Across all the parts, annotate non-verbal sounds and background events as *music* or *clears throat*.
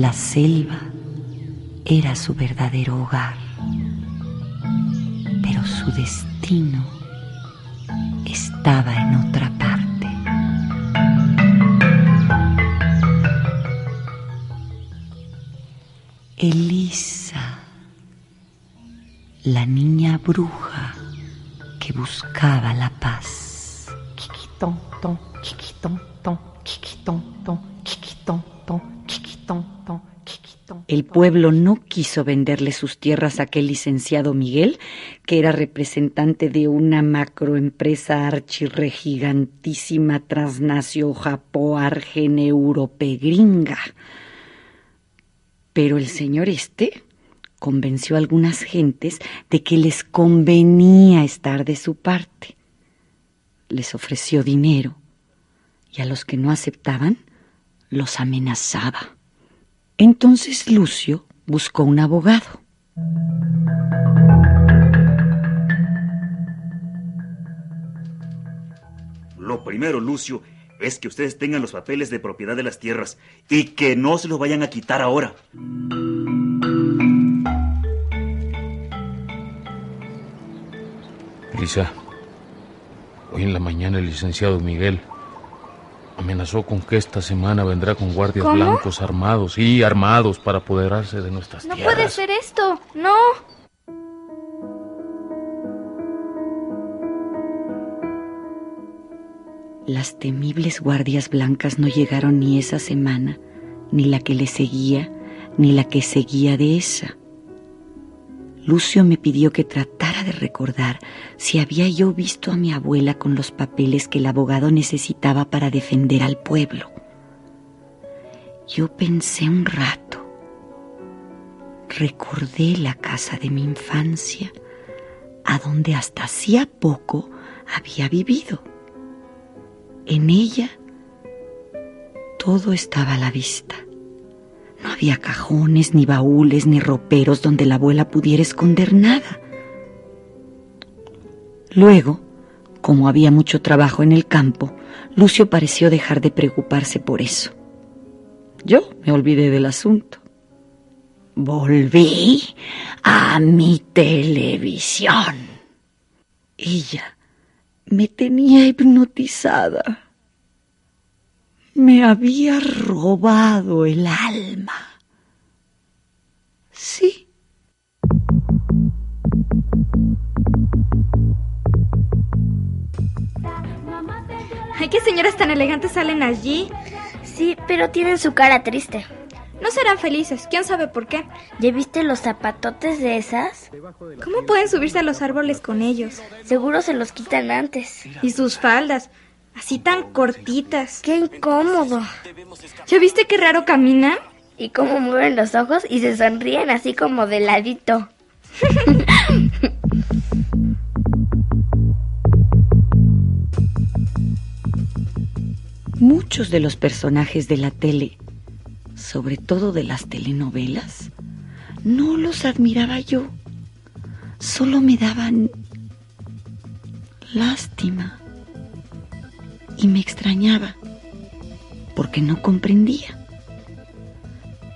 La selva era su verdadero hogar, pero su destino estaba en otra parte. Elisa, la niña bruja que buscaba la paz. El pueblo no quiso venderle sus tierras a aquel licenciado Miguel, que era representante de una macroempresa archirregigantísima transnacio japó argen europegringa. Pero el señor este convenció a algunas gentes de que les convenía estar de su parte. Les ofreció dinero y a los que no aceptaban los amenazaba. Entonces Lucio buscó un abogado. Lo primero, Lucio, es que ustedes tengan los papeles de propiedad de las tierras y que no se los vayan a quitar ahora. Lisa, hoy en la mañana el licenciado Miguel amenazó con que esta semana vendrá con guardias ¿Cómo? blancos armados y armados para apoderarse de nuestras No tierras. puede ser esto. No. Las temibles guardias blancas no llegaron ni esa semana, ni la que le seguía, ni la que seguía de esa. Lucio me pidió que tratara recordar si había yo visto a mi abuela con los papeles que el abogado necesitaba para defender al pueblo. Yo pensé un rato. Recordé la casa de mi infancia, a donde hasta hacía poco había vivido. En ella todo estaba a la vista. No había cajones, ni baúles, ni roperos donde la abuela pudiera esconder nada. Luego, como había mucho trabajo en el campo, Lucio pareció dejar de preocuparse por eso. Yo me olvidé del asunto. Volví a mi televisión. Ella me tenía hipnotizada. Me había robado el alma. Sí. Ay, qué señoras tan elegantes salen allí. Sí, pero tienen su cara triste. No serán felices, quién sabe por qué. ¿Ya viste los zapatotes de esas? ¿Cómo pueden subirse a los árboles con ellos? Seguro se los quitan antes. Y sus faldas, así tan cortitas. ¡Qué incómodo! ¿Ya viste qué raro caminan? Y cómo mueven los ojos y se sonríen así como de ladito. *laughs* Muchos de los personajes de la tele, sobre todo de las telenovelas, no los admiraba yo. Solo me daban lástima. Y me extrañaba, porque no comprendía.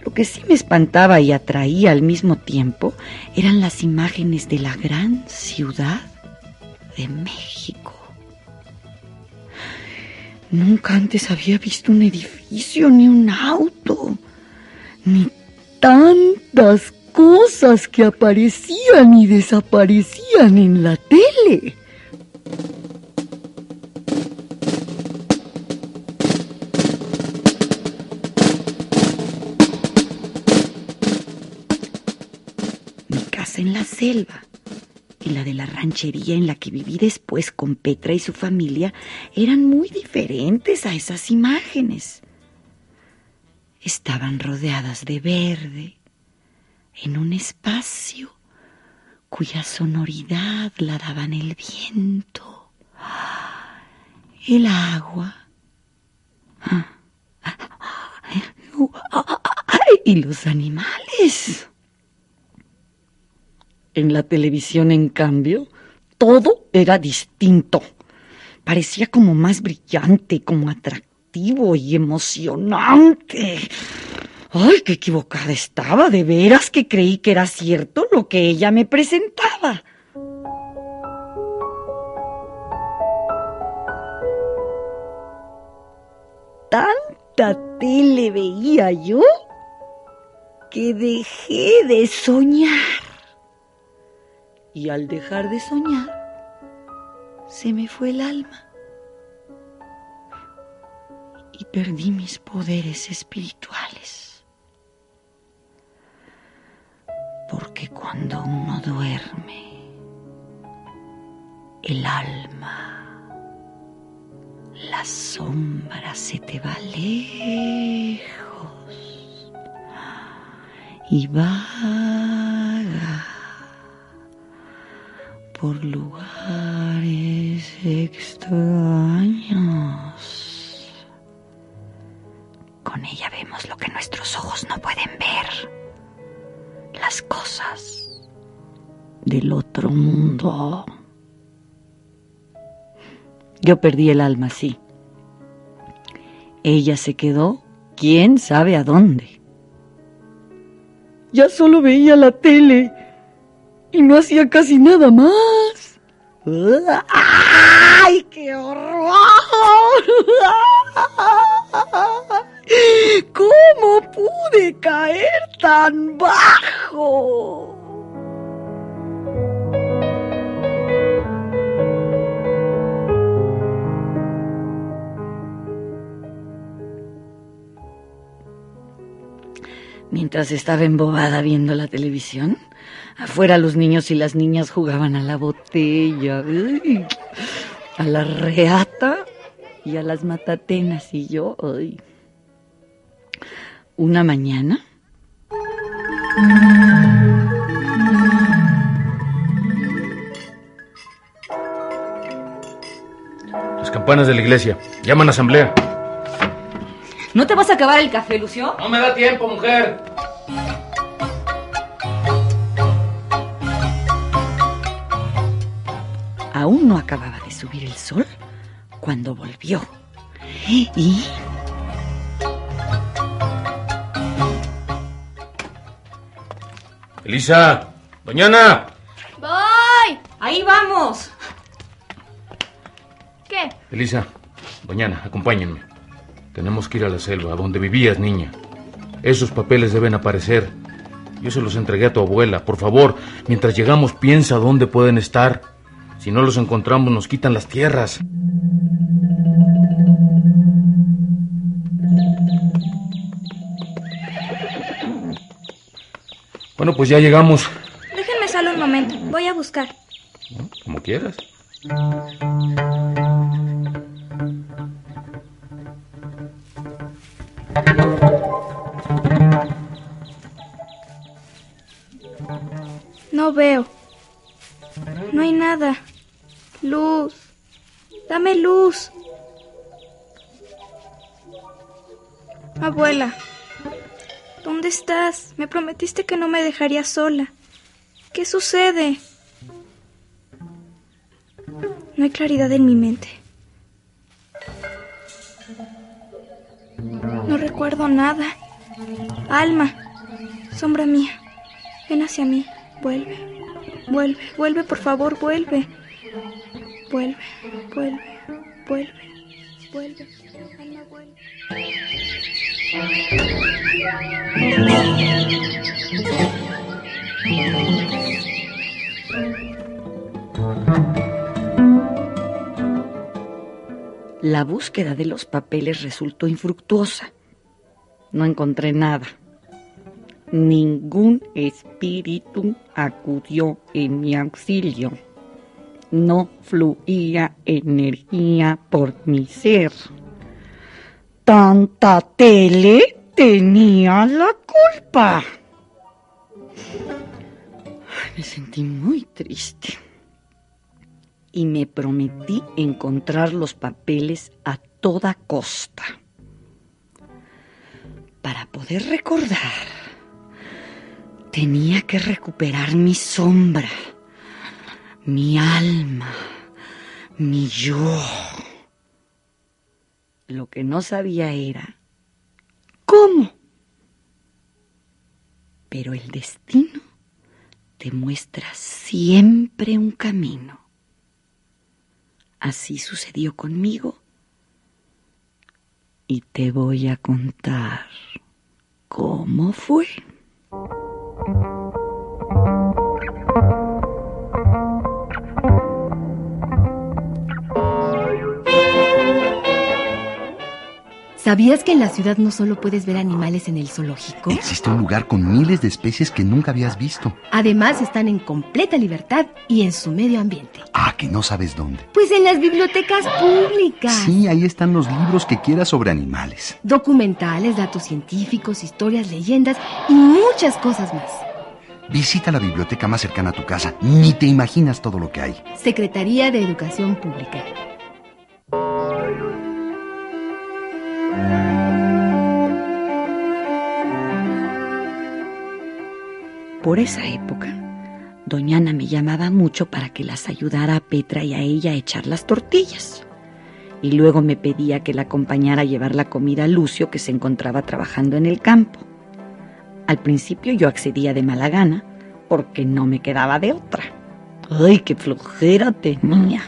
Lo que sí me espantaba y atraía al mismo tiempo eran las imágenes de la gran ciudad de México. Nunca antes había visto un edificio, ni un auto, ni tantas cosas que aparecían y desaparecían en la tele. Mi casa en la selva y la de la ranchería en la que viví después con Petra y su familia eran muy diferentes a esas imágenes. Estaban rodeadas de verde, en un espacio cuya sonoridad la daban el viento, el agua y los animales. En la televisión, en cambio, todo era distinto. Parecía como más brillante, como atractivo y emocionante. ¡Ay, qué equivocada estaba! De veras que creí que era cierto lo que ella me presentaba. Tanta tele veía yo que dejé de soñar. Y al dejar de soñar, se me fue el alma. Y perdí mis poderes espirituales. Porque cuando uno duerme, el alma, la sombra se te va lejos y vaga por lugares extraños. Con ella vemos lo que nuestros ojos no pueden ver. Las cosas del otro mundo. Yo perdí el alma, sí. Ella se quedó, quién sabe a dónde. Ya solo veía la tele y no hacía casi nada más. ¡Ay, qué horror! ¿Cómo pude caer tan bajo? Mientras estaba embobada viendo la televisión, afuera los niños y las niñas jugaban a la botella, a la reata y a las matatenas. Y yo, ay. una mañana. Las campanas de la iglesia. Llaman a asamblea. ¿No te vas a acabar el café, Lucio? No me da tiempo, mujer. No acababa de subir el sol cuando volvió. Y Elisa, doñana. ¡Voy! Ahí vamos. ¿Qué? Elisa, doñana, acompáñenme. Tenemos que ir a la selva, a donde vivías, niña. Esos papeles deben aparecer. Yo se los entregué a tu abuela. Por favor, mientras llegamos, piensa dónde pueden estar. Si no los encontramos, nos quitan las tierras. Bueno, pues ya llegamos. Déjenme solo un momento. Voy a buscar. Como quieras. No veo. No hay nada. Luz. Dame luz. Abuela. ¿Dónde estás? Me prometiste que no me dejarías sola. ¿Qué sucede? No hay claridad en mi mente. No recuerdo nada. Alma, sombra mía, ven hacia mí. Vuelve, vuelve, vuelve, por favor, vuelve. Vuelve, vuelve, vuelve, vuelve. Vuelve. la búsqueda de los papeles resultó infructuosa. No encontré nada. Ningún espíritu acudió en mi auxilio. No fluía energía por mi ser. Tanta tele tenía la culpa. Me sentí muy triste y me prometí encontrar los papeles a toda costa. Para poder recordar, tenía que recuperar mi sombra, mi alma, mi yo. Lo que no sabía era cómo. Pero el destino te muestra siempre un camino. Así sucedió conmigo y te voy a contar cómo fue. ¿Sabías que en la ciudad no solo puedes ver animales en el zoológico? Existe un lugar con miles de especies que nunca habías visto. Además, están en completa libertad y en su medio ambiente. Ah, que no sabes dónde. Pues en las bibliotecas públicas. Sí, ahí están los libros que quieras sobre animales. Documentales, datos científicos, historias, leyendas y muchas cosas más. Visita la biblioteca más cercana a tu casa. Ni te imaginas todo lo que hay. Secretaría de Educación Pública. Por esa época, doña Ana me llamaba mucho para que las ayudara a Petra y a ella a echar las tortillas. Y luego me pedía que la acompañara a llevar la comida a Lucio, que se encontraba trabajando en el campo. Al principio yo accedía de mala gana, porque no me quedaba de otra. ¡Ay, qué flojera tenía!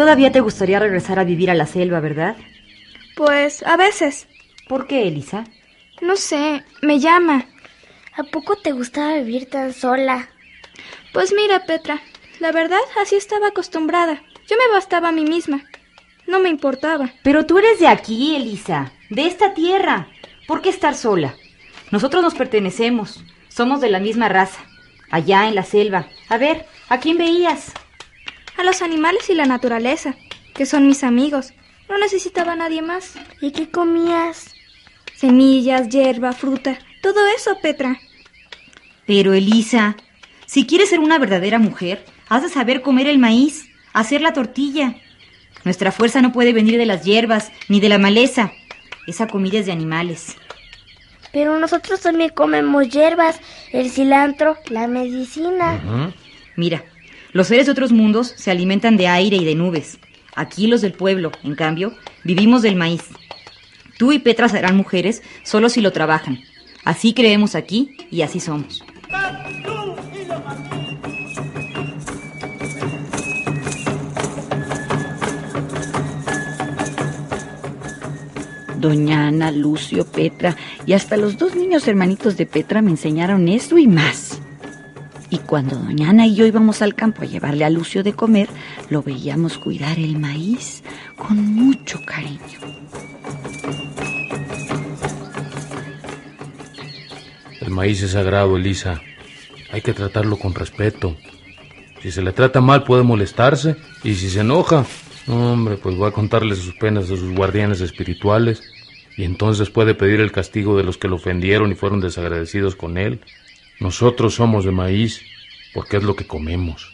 Todavía te gustaría regresar a vivir a la selva, ¿verdad? Pues a veces. ¿Por qué, Elisa? No sé, me llama. ¿A poco te gustaba vivir tan sola? Pues mira, Petra, la verdad así estaba acostumbrada. Yo me bastaba a mí misma. No me importaba. Pero tú eres de aquí, Elisa, de esta tierra. ¿Por qué estar sola? Nosotros nos pertenecemos. Somos de la misma raza. Allá en la selva. A ver, ¿a quién veías? A los animales y la naturaleza, que son mis amigos. No necesitaba a nadie más. ¿Y qué comías? Semillas, hierba, fruta. Todo eso, Petra. Pero, Elisa, si quieres ser una verdadera mujer, has de saber comer el maíz, hacer la tortilla. Nuestra fuerza no puede venir de las hierbas ni de la maleza. Esa comida es de animales. Pero nosotros también comemos hierbas, el cilantro, la medicina. Mira, los seres de otros mundos se alimentan de aire y de nubes. Aquí los del pueblo, en cambio, vivimos del maíz. Tú y Petra serán mujeres solo si lo trabajan. Así creemos aquí y así somos. Doña Ana, Lucio, Petra y hasta los dos niños hermanitos de Petra me enseñaron eso y más. Y cuando doña Ana y yo íbamos al campo a llevarle a Lucio de comer, lo veíamos cuidar el maíz con mucho cariño. El maíz es sagrado, Elisa. Hay que tratarlo con respeto. Si se le trata mal puede molestarse y si se enoja, hombre, pues va a contarle sus penas a sus guardianes espirituales y entonces puede pedir el castigo de los que lo ofendieron y fueron desagradecidos con él. Nosotros somos de maíz porque es lo que comemos.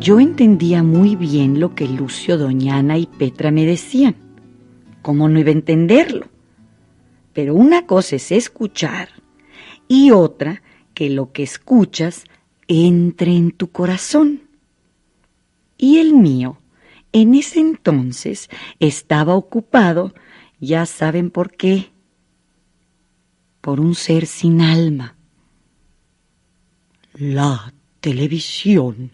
Yo entendía muy bien lo que Lucio, Doña Ana y Petra me decían. ¿Cómo no iba a entenderlo? Pero una cosa es escuchar y otra que lo que escuchas entre en tu corazón. Y el mío, en ese entonces, estaba ocupado, ya saben por qué, por un ser sin alma. La televisión.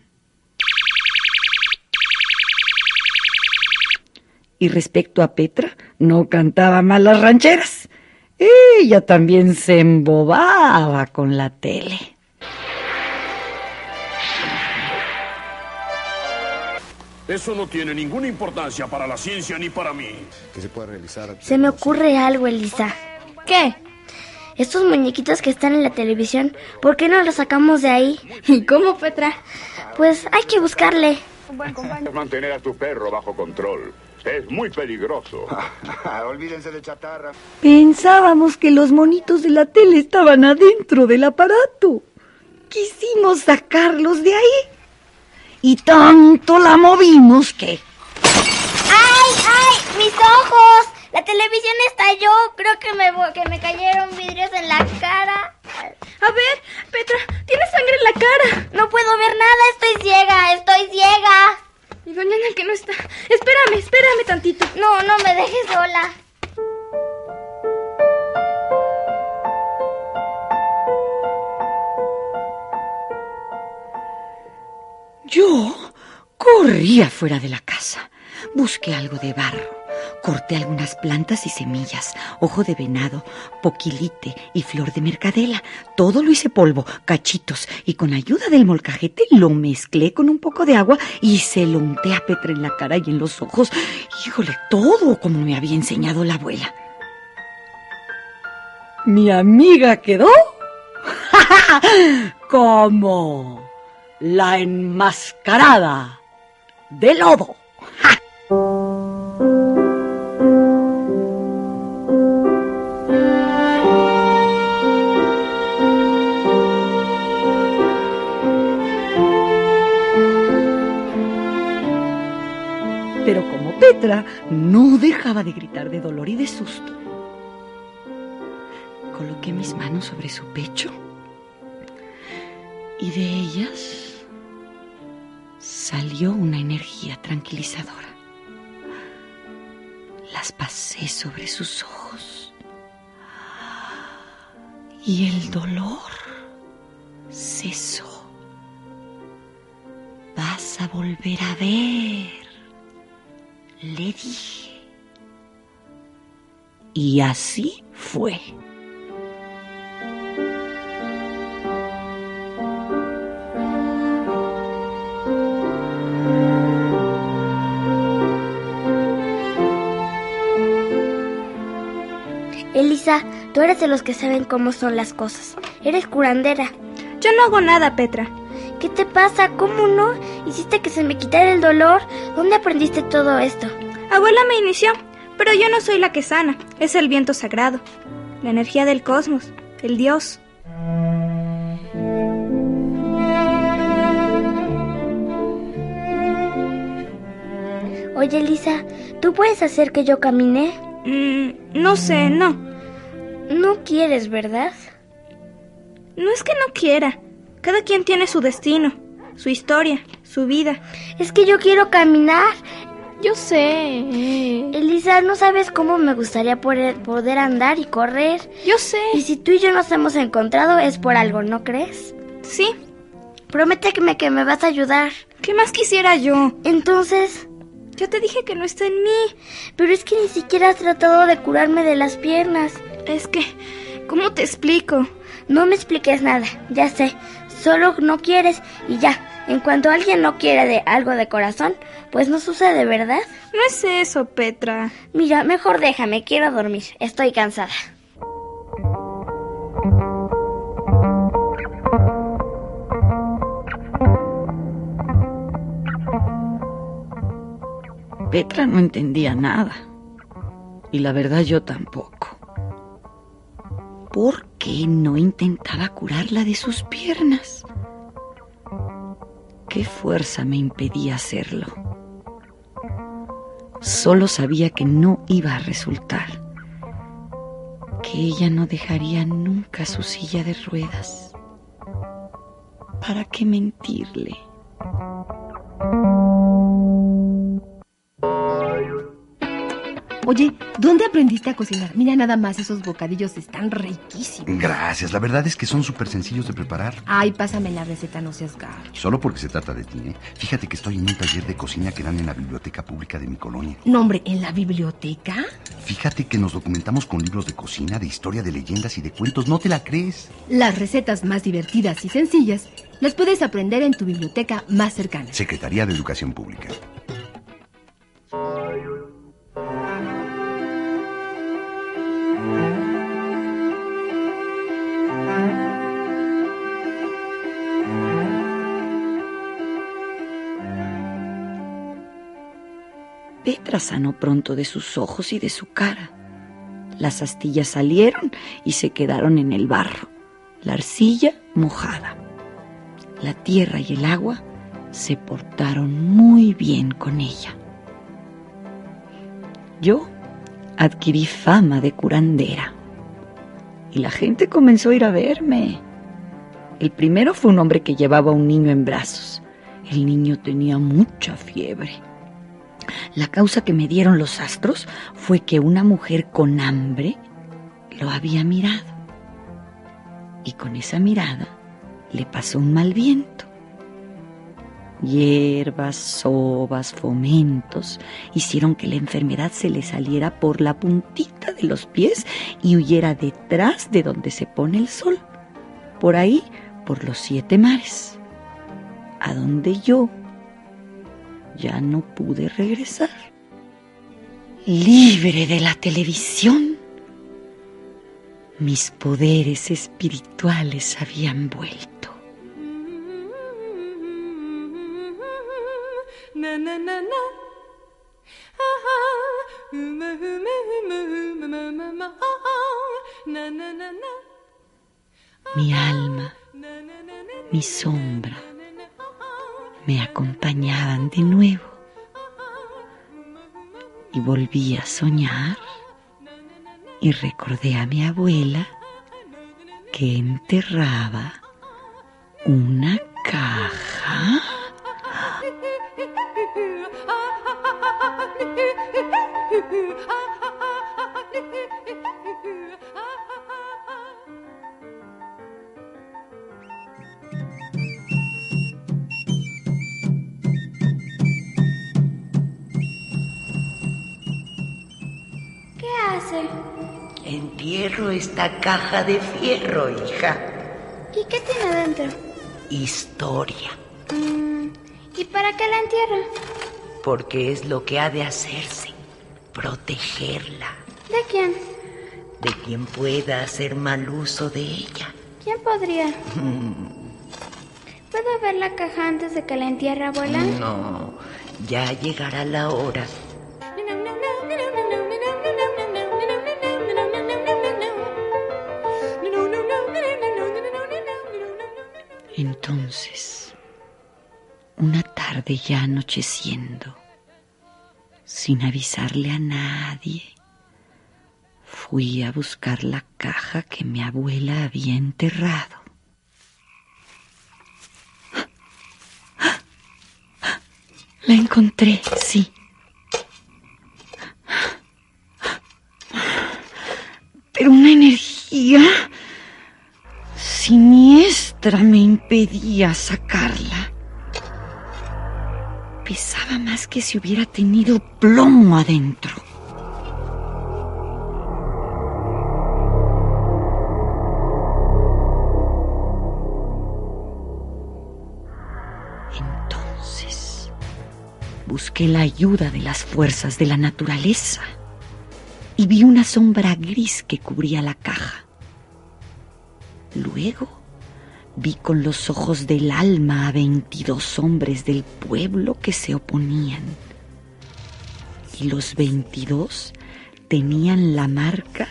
Y respecto a Petra, no cantaba mal las rancheras. Ella también se embobaba con la tele. Eso no tiene ninguna importancia para la ciencia ni para mí. Que se pueda realizar. Se me ocurre algo, Elisa. ¿Qué? Estos muñequitos que están en la televisión, ¿por qué no los sacamos de ahí? *laughs* ¿Y cómo, Petra? Pues hay que buscarle. Mantener a tu perro bajo control. Es muy peligroso. *laughs* Olvídense de chatarra. Pensábamos que los monitos de la tele estaban adentro del aparato. Quisimos sacarlos de ahí. Y tanto la movimos que... ¡Ay, ay! ¡Mis ojos! La televisión estalló. Creo que me, que me cayeron vidrios en la cara. A ver, Petra, tienes sangre en la cara. No puedo ver nada. Estoy ciega. Estoy ciega. Y doña Ana que no está. Espérame, espérame tantito. No, no me dejes sola. Yo corrí afuera de la casa. Busqué algo de barro. Corté algunas plantas y semillas, ojo de venado, poquilite y flor de mercadela. Todo lo hice polvo, cachitos, y con ayuda del molcajete lo mezclé con un poco de agua y se lo unté a Petra en la cara y en los ojos. Híjole, todo como me había enseñado la abuela. Mi amiga quedó *laughs* como la enmascarada de lobo. Pero como Petra no dejaba de gritar de dolor y de susto, coloqué mis manos sobre su pecho y de ellas salió una energía tranquilizadora. Las pasé sobre sus ojos y el dolor cesó. Vas a volver a ver, le dije. Y así fue. Tú eres de los que saben cómo son las cosas. Eres curandera. Yo no hago nada, Petra. ¿Qué te pasa? ¿Cómo no? ¿Hiciste que se me quitara el dolor? ¿Dónde aprendiste todo esto? Abuela me inició, pero yo no soy la que sana. Es el viento sagrado, la energía del cosmos, el Dios. Oye, Elisa, ¿tú puedes hacer que yo camine? Mm, no sé, no. No quieres, ¿verdad? No es que no quiera. Cada quien tiene su destino, su historia, su vida. Es que yo quiero caminar. Yo sé. Elisa, no sabes cómo me gustaría poder, poder andar y correr. Yo sé. Y si tú y yo nos hemos encontrado es por algo, ¿no crees? Sí. Prométeme que me vas a ayudar. ¿Qué más quisiera yo? Entonces, Ya te dije que no está en mí. pero es que ni siquiera has tratado de curarme de las piernas. Es que, ¿cómo te explico? No me expliques nada, ya sé. Solo no quieres y ya. En cuanto alguien no quiere de algo de corazón, pues no sucede, ¿verdad? No es eso, Petra. Mira, mejor déjame, quiero dormir. Estoy cansada. Petra no entendía nada. Y la verdad yo tampoco. ¿Por qué no intentaba curarla de sus piernas? ¿Qué fuerza me impedía hacerlo? Solo sabía que no iba a resultar. Que ella no dejaría nunca su silla de ruedas. ¿Para qué mentirle? Oye, ¿dónde aprendiste a cocinar? Mira nada más, esos bocadillos están riquísimos. Gracias, la verdad es que son súper sencillos de preparar. Ay, pásame la receta, no seas gacho. Solo porque se trata de ti, ¿eh? Fíjate que estoy en un taller de cocina que dan en la biblioteca pública de mi colonia. No, hombre, ¿en la biblioteca? Fíjate que nos documentamos con libros de cocina, de historia, de leyendas y de cuentos. ¿No te la crees? Las recetas más divertidas y sencillas las puedes aprender en tu biblioteca más cercana. Secretaría de Educación Pública. Petra sanó pronto de sus ojos y de su cara. Las astillas salieron y se quedaron en el barro, la arcilla mojada. La tierra y el agua se portaron muy bien con ella. Yo adquirí fama de curandera. Y la gente comenzó a ir a verme. El primero fue un hombre que llevaba a un niño en brazos. El niño tenía mucha fiebre. La causa que me dieron los astros fue que una mujer con hambre lo había mirado. Y con esa mirada le pasó un mal viento. Hierbas, sobas, fomentos hicieron que la enfermedad se le saliera por la puntita de los pies y huyera detrás de donde se pone el sol, por ahí, por los siete mares, a donde yo ya no pude regresar. Libre de la televisión, mis poderes espirituales habían vuelto. Mi alma, mi sombra, me acompañaban de nuevo y volví a soñar y recordé a mi abuela que enterraba una caja. *laughs* Entierro esta caja de fierro, hija. ¿Y qué tiene dentro? Historia. Mm, ¿Y para qué la entierra? Porque es lo que ha de hacerse. Protegerla. ¿De quién? De quien pueda hacer mal uso de ella. ¿Quién podría? ¿Puedo ver la caja antes de que la entierre, abuela? No, ya llegará la hora. Entonces, una tarde ya anocheciendo, sin avisarle a nadie, fui a buscar la caja que mi abuela había enterrado. La encontré, sí. Pero una energía siniestra me impedía sacarla. Pesaba más que si hubiera tenido plomo adentro. Entonces busqué la ayuda de las fuerzas de la naturaleza y vi una sombra gris que cubría la caja. Luego vi con los ojos del alma a veintidós hombres del pueblo que se oponían. Y los veintidós tenían la marca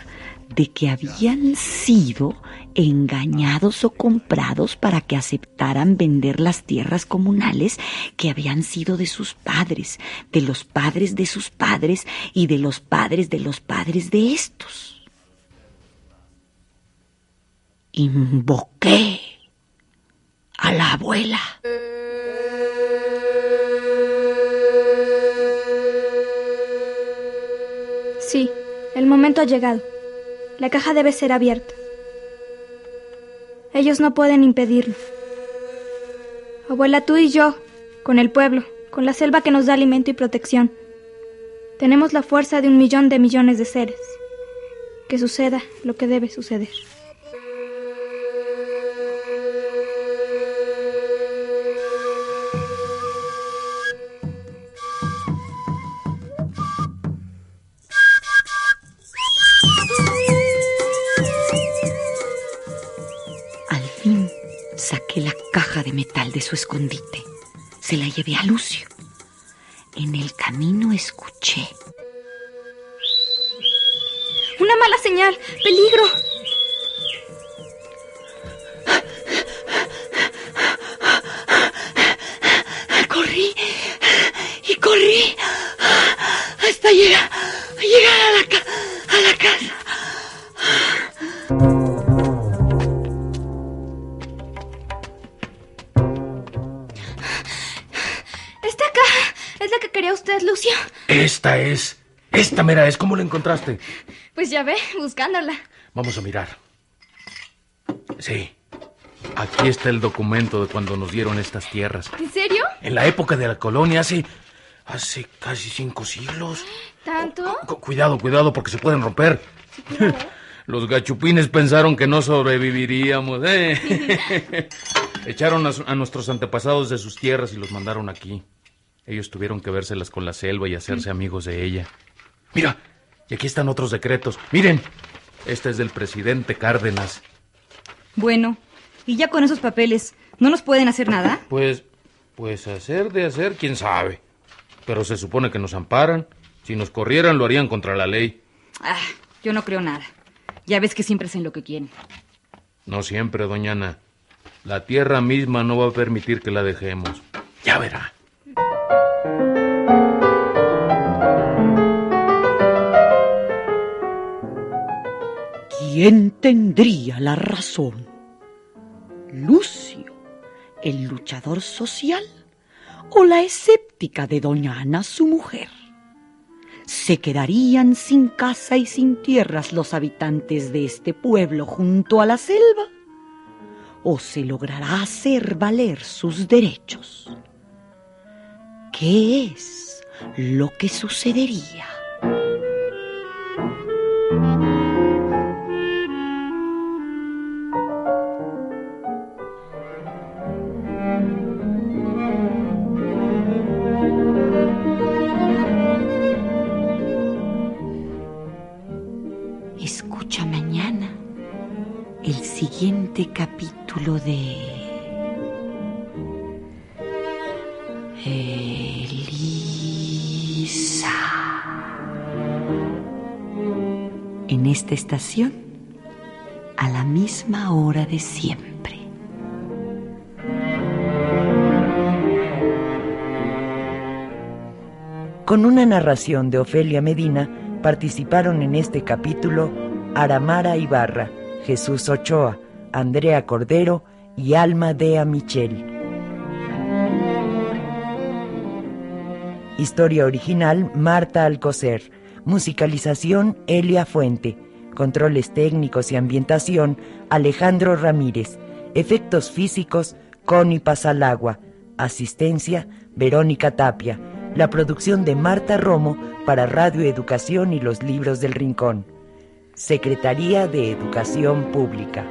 de que habían sido engañados o comprados para que aceptaran vender las tierras comunales que habían sido de sus padres, de los padres de sus padres y de los padres de los padres de estos. Invoqué a la abuela. Sí, el momento ha llegado. La caja debe ser abierta. Ellos no pueden impedirlo. Abuela, tú y yo, con el pueblo, con la selva que nos da alimento y protección, tenemos la fuerza de un millón de millones de seres. Que suceda lo que debe suceder. Su escondite. Se la llevé a Lucio. En el camino escuché. Una mala señal. Peligro. Corrí y corrí hasta llegar, Esta mera es. ¿Cómo la encontraste? Pues ya ve, buscándola. Vamos a mirar. Sí. Aquí está el documento de cuando nos dieron estas tierras. ¿En serio? En la época de la colonia, hace. hace casi cinco siglos. ¿Tanto? Cu- cuidado, cuidado, porque se pueden romper. *laughs* Los gachupines pensaron que no sobreviviríamos. ¿eh? *laughs* Echaron a nuestros antepasados de sus tierras y los mandaron aquí. Ellos tuvieron que vérselas con la selva y hacerse amigos de ella. Mira, y aquí están otros decretos. Miren, este es del presidente Cárdenas. Bueno, y ya con esos papeles, ¿no nos pueden hacer nada? *clears throat* Pues, pues hacer de hacer, quién sabe. Pero se supone que nos amparan. Si nos corrieran, lo harían contra la ley. Ah, yo no creo nada. Ya ves que siempre hacen lo que quieren. No siempre, doña Ana. La tierra misma no va a permitir que la dejemos. Ya verá. ¿Quién tendría la razón? ¿Lucio, el luchador social, o la escéptica de doña Ana, su mujer? ¿Se quedarían sin casa y sin tierras los habitantes de este pueblo junto a la selva? ¿O se logrará hacer valer sus derechos? ¿Qué es lo que sucedería? A la misma hora de siempre. Con una narración de Ofelia Medina participaron en este capítulo Aramara Ibarra, Jesús Ochoa, Andrea Cordero y Alma Dea Michel. Historia original Marta Alcocer. Musicalización Elia Fuente. Controles técnicos y ambientación Alejandro Ramírez. Efectos físicos Connie Pasalagua. Asistencia Verónica Tapia. La producción de Marta Romo para Radio Educación y los Libros del Rincón. Secretaría de Educación Pública.